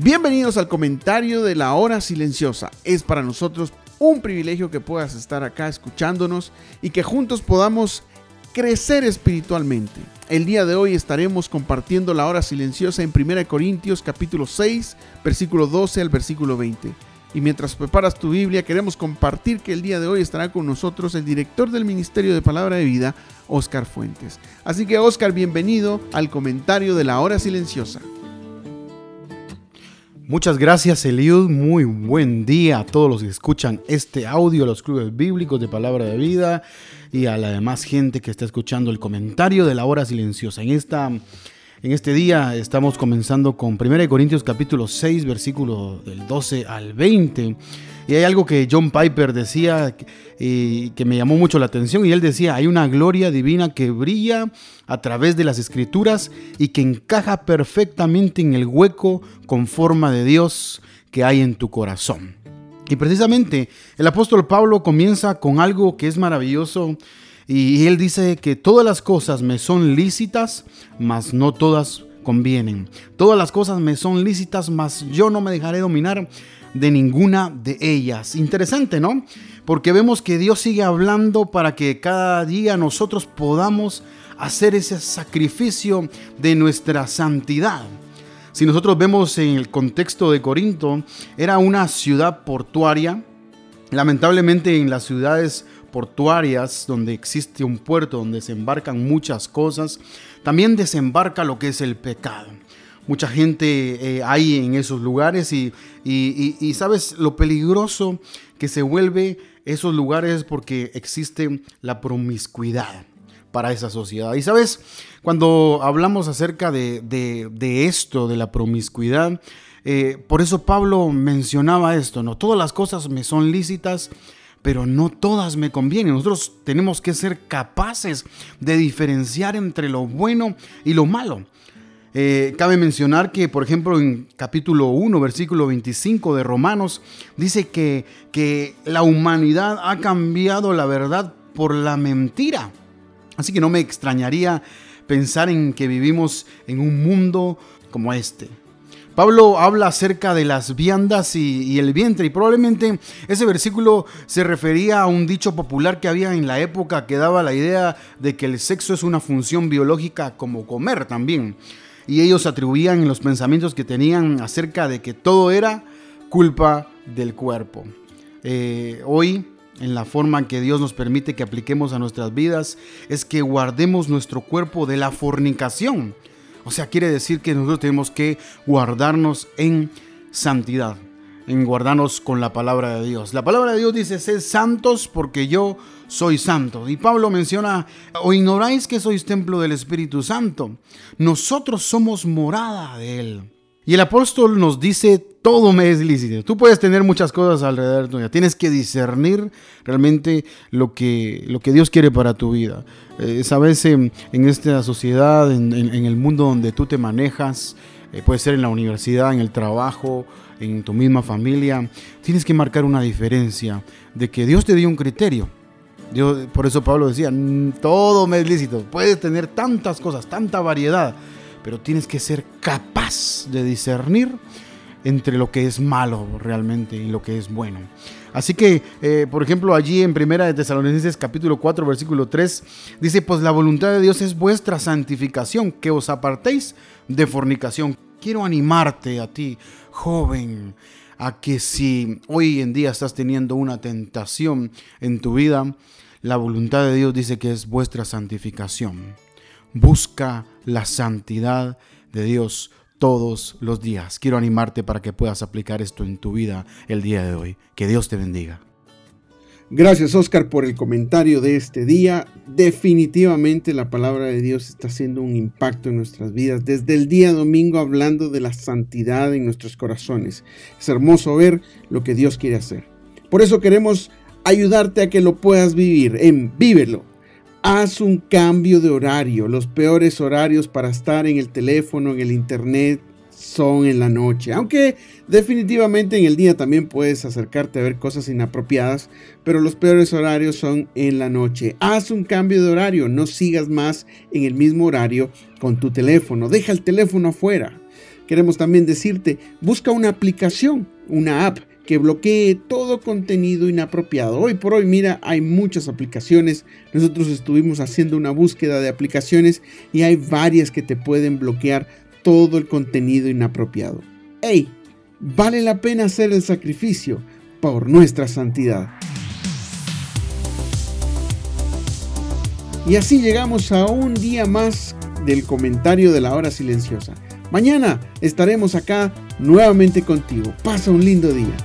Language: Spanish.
Bienvenidos al comentario de la hora silenciosa. Es para nosotros un privilegio que puedas estar acá escuchándonos y que juntos podamos crecer espiritualmente. El día de hoy estaremos compartiendo la hora silenciosa en 1 Corintios capítulo 6, versículo 12 al versículo 20. Y mientras preparas tu Biblia, queremos compartir que el día de hoy estará con nosotros el director del Ministerio de Palabra de Vida, Oscar Fuentes. Así que Oscar, bienvenido al comentario de la hora silenciosa. Muchas gracias Eliud, muy buen día a todos los que escuchan este audio, a los clubes bíblicos de Palabra de Vida y a la demás gente que está escuchando el comentario de la hora silenciosa. En esta en este día estamos comenzando con 1 Corintios capítulo 6, versículo del 12 al 20. Y hay algo que John Piper decía y que me llamó mucho la atención. Y él decía, hay una gloria divina que brilla a través de las escrituras y que encaja perfectamente en el hueco con forma de Dios que hay en tu corazón. Y precisamente el apóstol Pablo comienza con algo que es maravilloso y él dice que todas las cosas me son lícitas, mas no todas convienen. Todas las cosas me son lícitas, mas yo no me dejaré dominar de ninguna de ellas. Interesante, ¿no? Porque vemos que Dios sigue hablando para que cada día nosotros podamos hacer ese sacrificio de nuestra santidad. Si nosotros vemos en el contexto de Corinto, era una ciudad portuaria. Lamentablemente en las ciudades portuarias donde existe un puerto donde se embarcan muchas cosas, también desembarca lo que es el pecado. Mucha gente eh, hay en esos lugares y, y, sabes lo peligroso que se vuelve esos lugares porque existe la promiscuidad para esa sociedad. Y sabes, cuando hablamos acerca de, de, esto, de la promiscuidad, eh, por eso Pablo mencionaba esto, ¿no? Todas las cosas me son lícitas, pero no todas me convienen. Nosotros tenemos que ser capaces de diferenciar entre lo bueno y lo malo. Eh, cabe mencionar que, por ejemplo, en capítulo 1, versículo 25 de Romanos, dice que, que la humanidad ha cambiado la verdad por la mentira. Así que no me extrañaría pensar en que vivimos en un mundo como este. Pablo habla acerca de las viandas y, el vientre y probablemente ese versículo se refería a un dicho popular que había en la época que daba la idea de que el sexo es una función biológica como comer también. Y ellos atribuían los pensamientos que tenían acerca de que todo era culpa del cuerpo. Eh, hoy en la forma en que Dios nos permite que apliquemos a nuestras vidas es que guardemos nuestro cuerpo de la fornicación. O sea, quiere decir que nosotros tenemos que guardarnos en santidad, en guardarnos con la palabra de Dios. La palabra de Dios dice, sed santos porque yo soy santo. Y Pablo menciona, o ignoráis que sois templo del Espíritu Santo. Nosotros somos morada de Él. Y el apóstol nos dice, todo me es lícito. Tú puedes tener muchas cosas alrededor tuya. Tienes que discernir realmente lo que, lo que Dios quiere para tu vida. Eh, Sabes, en, esta sociedad, en, el mundo donde tú te manejas, eh, puede ser en la universidad, en el trabajo, en tu misma familia, tienes que marcar una diferencia de que Dios te dio un criterio. Dios, por eso Pablo decía, todo me es lícito. Puedes tener tantas cosas, tanta variedad pero tienes que ser capaz de discernir entre lo que es malo realmente y lo que es bueno. Así que, eh, por ejemplo, allí en Primera de Tesalonicenses capítulo 4, versículo 3, dice, pues la voluntad de Dios es vuestra santificación, que os apartéis de fornicación. Quiero animarte a ti, joven, a que si hoy en día estás teniendo una tentación en tu vida, la voluntad de Dios dice que es vuestra santificación. Busca la santidad de Dios todos los días. Quiero animarte para que puedas aplicar esto en tu vida el día de hoy. Que Dios te bendiga. Gracias Oscar por el comentario de este día. Definitivamente la palabra de Dios está haciendo un impacto en nuestras vidas. Desde el día domingo hablando de la santidad en nuestros corazones. Es hermoso ver lo que Dios quiere hacer. Por eso queremos ayudarte a que lo puedas vivir en Vívelo Haz un cambio de horario. Los peores horarios para estar en el teléfono, en el internet, son en la noche. Aunque definitivamente en el día también puedes acercarte a ver cosas inapropiadas, pero los peores horarios son en la noche. Haz un cambio de horario, no sigas más en el mismo horario con tu teléfono. Deja el teléfono afuera. Queremos también decirte, busca una aplicación, una app que bloquee todo contenido inapropiado. Hoy por hoy, mira, hay muchas aplicaciones. Nosotros estuvimos haciendo una búsqueda de aplicaciones y hay varias que te pueden bloquear todo el contenido inapropiado. ¡Hey! Vale la pena hacer el sacrificio por nuestra santidad. Y así llegamos a un día más del comentario de la hora silenciosa. Mañana estaremos acá nuevamente contigo. Pasa un lindo día.